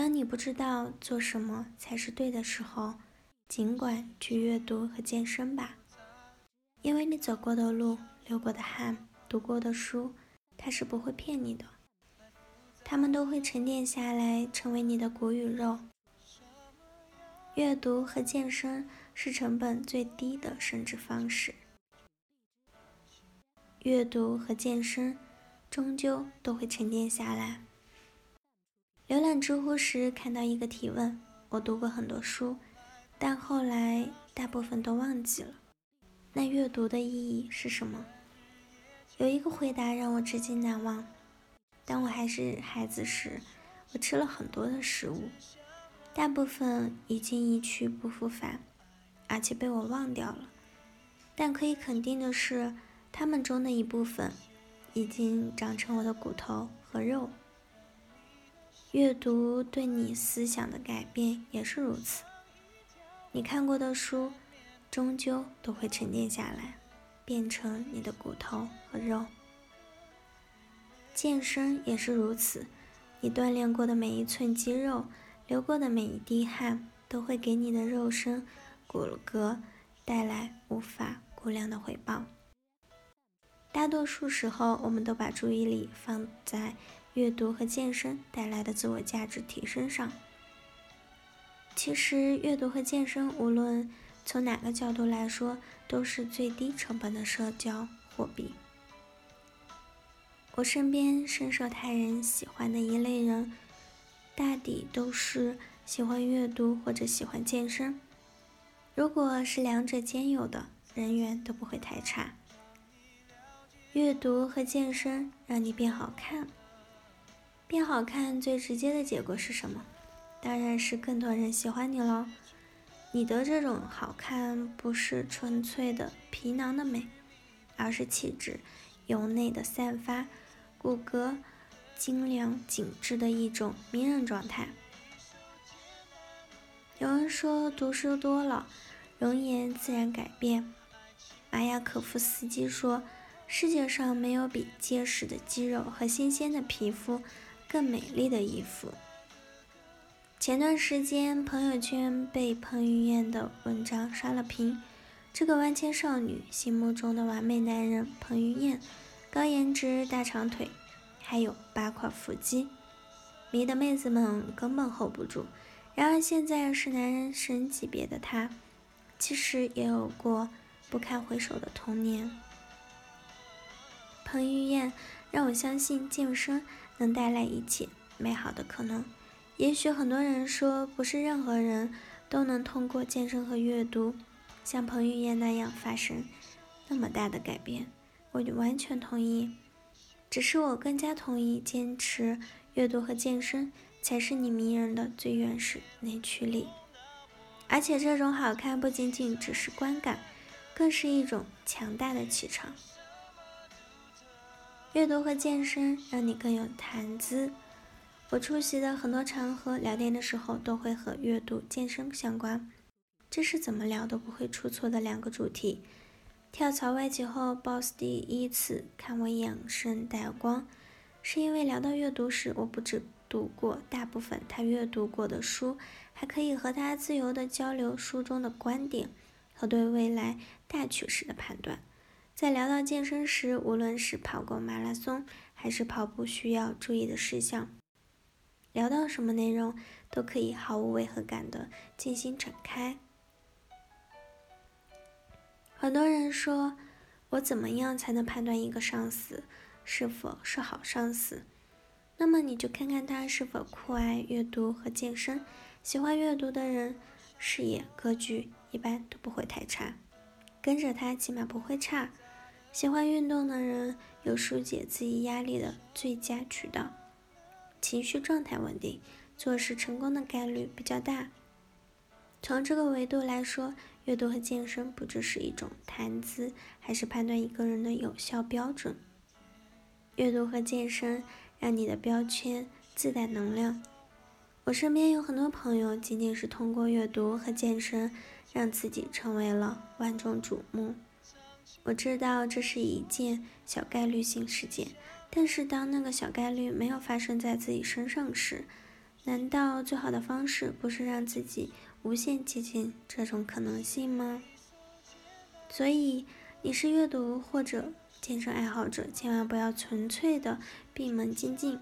当你不知道做什么才是对的时候，尽管去阅读和健身吧，因为你走过的路、流过的汗、读过的书，它是不会骗你的，它们都会沉淀下来，成为你的骨与肉。阅读和健身是成本最低的升值方式。阅读和健身终究都会沉淀下来。浏览知乎时看到一个提问：我读过很多书，但后来大部分都忘记了。那阅读的意义是什么？有一个回答让我至今难忘。当我还是孩子时，我吃了很多的食物。大部分已经一去不复返，而且被我忘掉了。但可以肯定的是，它们中的一部分已经长成我的骨头和肉。阅读对你思想的改变也是如此。你看过的书，终究都会沉淀下来，变成你的骨头和肉。健身也是如此，你锻炼过的每一寸肌肉。流过的每一滴汗都会给你的肉身骨骼带来无法估量的回报。大多数时候，我们都把注意力放在阅读和健身带来的自我价值提升上。其实，阅读和健身无论从哪个角度来说，都是最低成本的社交货币。我身边深受他人喜欢的一类人。大抵都是喜欢阅读或者喜欢健身。如果是两者兼有的，人缘都不会太差。阅读和健身让你变好看，变好看最直接的结果是什么？当然是更多人喜欢你喽。你的这种好看不是纯粹的皮囊的美，而是气质由内的散发，骨骼。精良紧致的一种迷人状态。有人说，读书多了，容颜自然改变。马雅可夫斯基说：“世界上没有比结实的肌肉和新鲜的皮肤更美丽的衣服。”前段时间，朋友圈被彭于晏的文章刷了屏。这个万千少女心目中的完美男人彭于晏，高颜值，大长腿。还有八块腹肌，迷的妹子们根本 hold 不住。然而现在是男神级别的他，其实也有过不堪回首的童年。彭于晏让我相信健身能带来一切美好的可能。也许很多人说，不是任何人都能通过健身和阅读像彭于晏那样发生那么大的改变。我就完全同意。只是我更加同意，坚持阅读和健身才是你迷人的最原始内驱力。而且这种好看不仅仅只是观感，更是一种强大的气场。阅读和健身让你更有谈资。我出席的很多场合，聊天的时候都会和阅读、健身相关，这是怎么聊都不会出错的两个主题。跳槽外企后，boss 第一次看我眼神带光，是因为聊到阅读时，我不止读过大部分他阅读过的书，还可以和他自由的交流书中的观点和对未来大趋势的判断。在聊到健身时，无论是跑过马拉松还是跑步需要注意的事项，聊到什么内容都可以毫无违和感的进行展开。很多人说，我怎么样才能判断一个上司是否是好上司？那么你就看看他是否酷爱阅读和健身。喜欢阅读的人，视野格局一般都不会太差，跟着他起码不会差。喜欢运动的人，有疏解自己压力的最佳渠道，情绪状态稳定，做事成功的概率比较大。从这个维度来说。阅读和健身不只是一种谈资，还是判断一个人的有效标准。阅读和健身让你的标签自带能量。我身边有很多朋友，仅仅是通过阅读和健身，让自己成为了万众瞩目。我知道这是一件小概率性事件，但是当那个小概率没有发生在自己身上时，难道最好的方式不是让自己无限接近这种可能性吗？所以，你是阅读或者健身爱好者，千万不要纯粹的闭门静静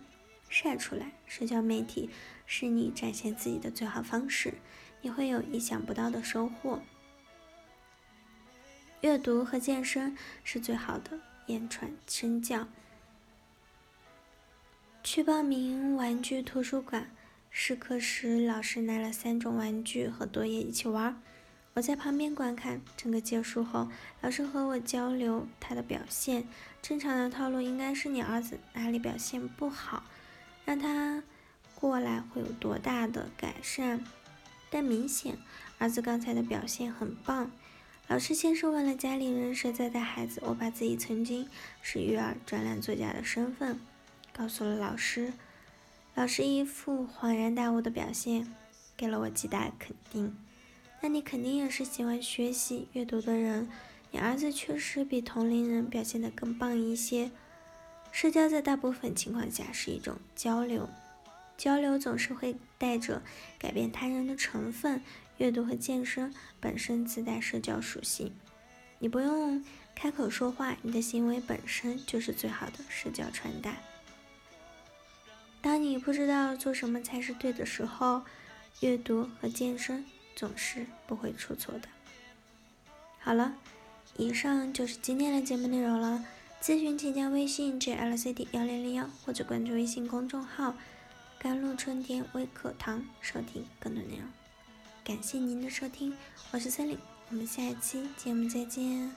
晒出来。社交媒体是你展现自己的最好方式，你会有意想不到的收获。阅读和健身是最好的言传身教。去报名玩具图书馆，试课时老师拿了三种玩具和多页一起玩，我在旁边观看。整个结束后，老师和我交流他的表现。正常的套路应该是你儿子哪里表现不好，让他过来会有多大的改善。但明显儿子刚才的表现很棒。老师先是问了家里人谁在带孩子，我把自己曾经是育儿专栏作家的身份告诉了老师。老师一副恍然大悟的表现，给了我极大肯定。那你肯定也是喜欢学习阅读的人，你儿子确实比同龄人表现得更棒一些。社交在大部分情况下是一种交流，交流总是会带着改变他人的成分。阅读和健身本身自带社交属性，你不用开口说话，你的行为本身就是最好的社交传达。当你不知道做什么才是对的时候，阅读和健身总是不会出错的。好了，以上就是今天的节目内容了。咨询请加微信 jlcd 幺零零幺或者关注微信公众号“甘露春天微课堂”收听更多内容。感谢您的收听，我是森林，我们下一期节目再见。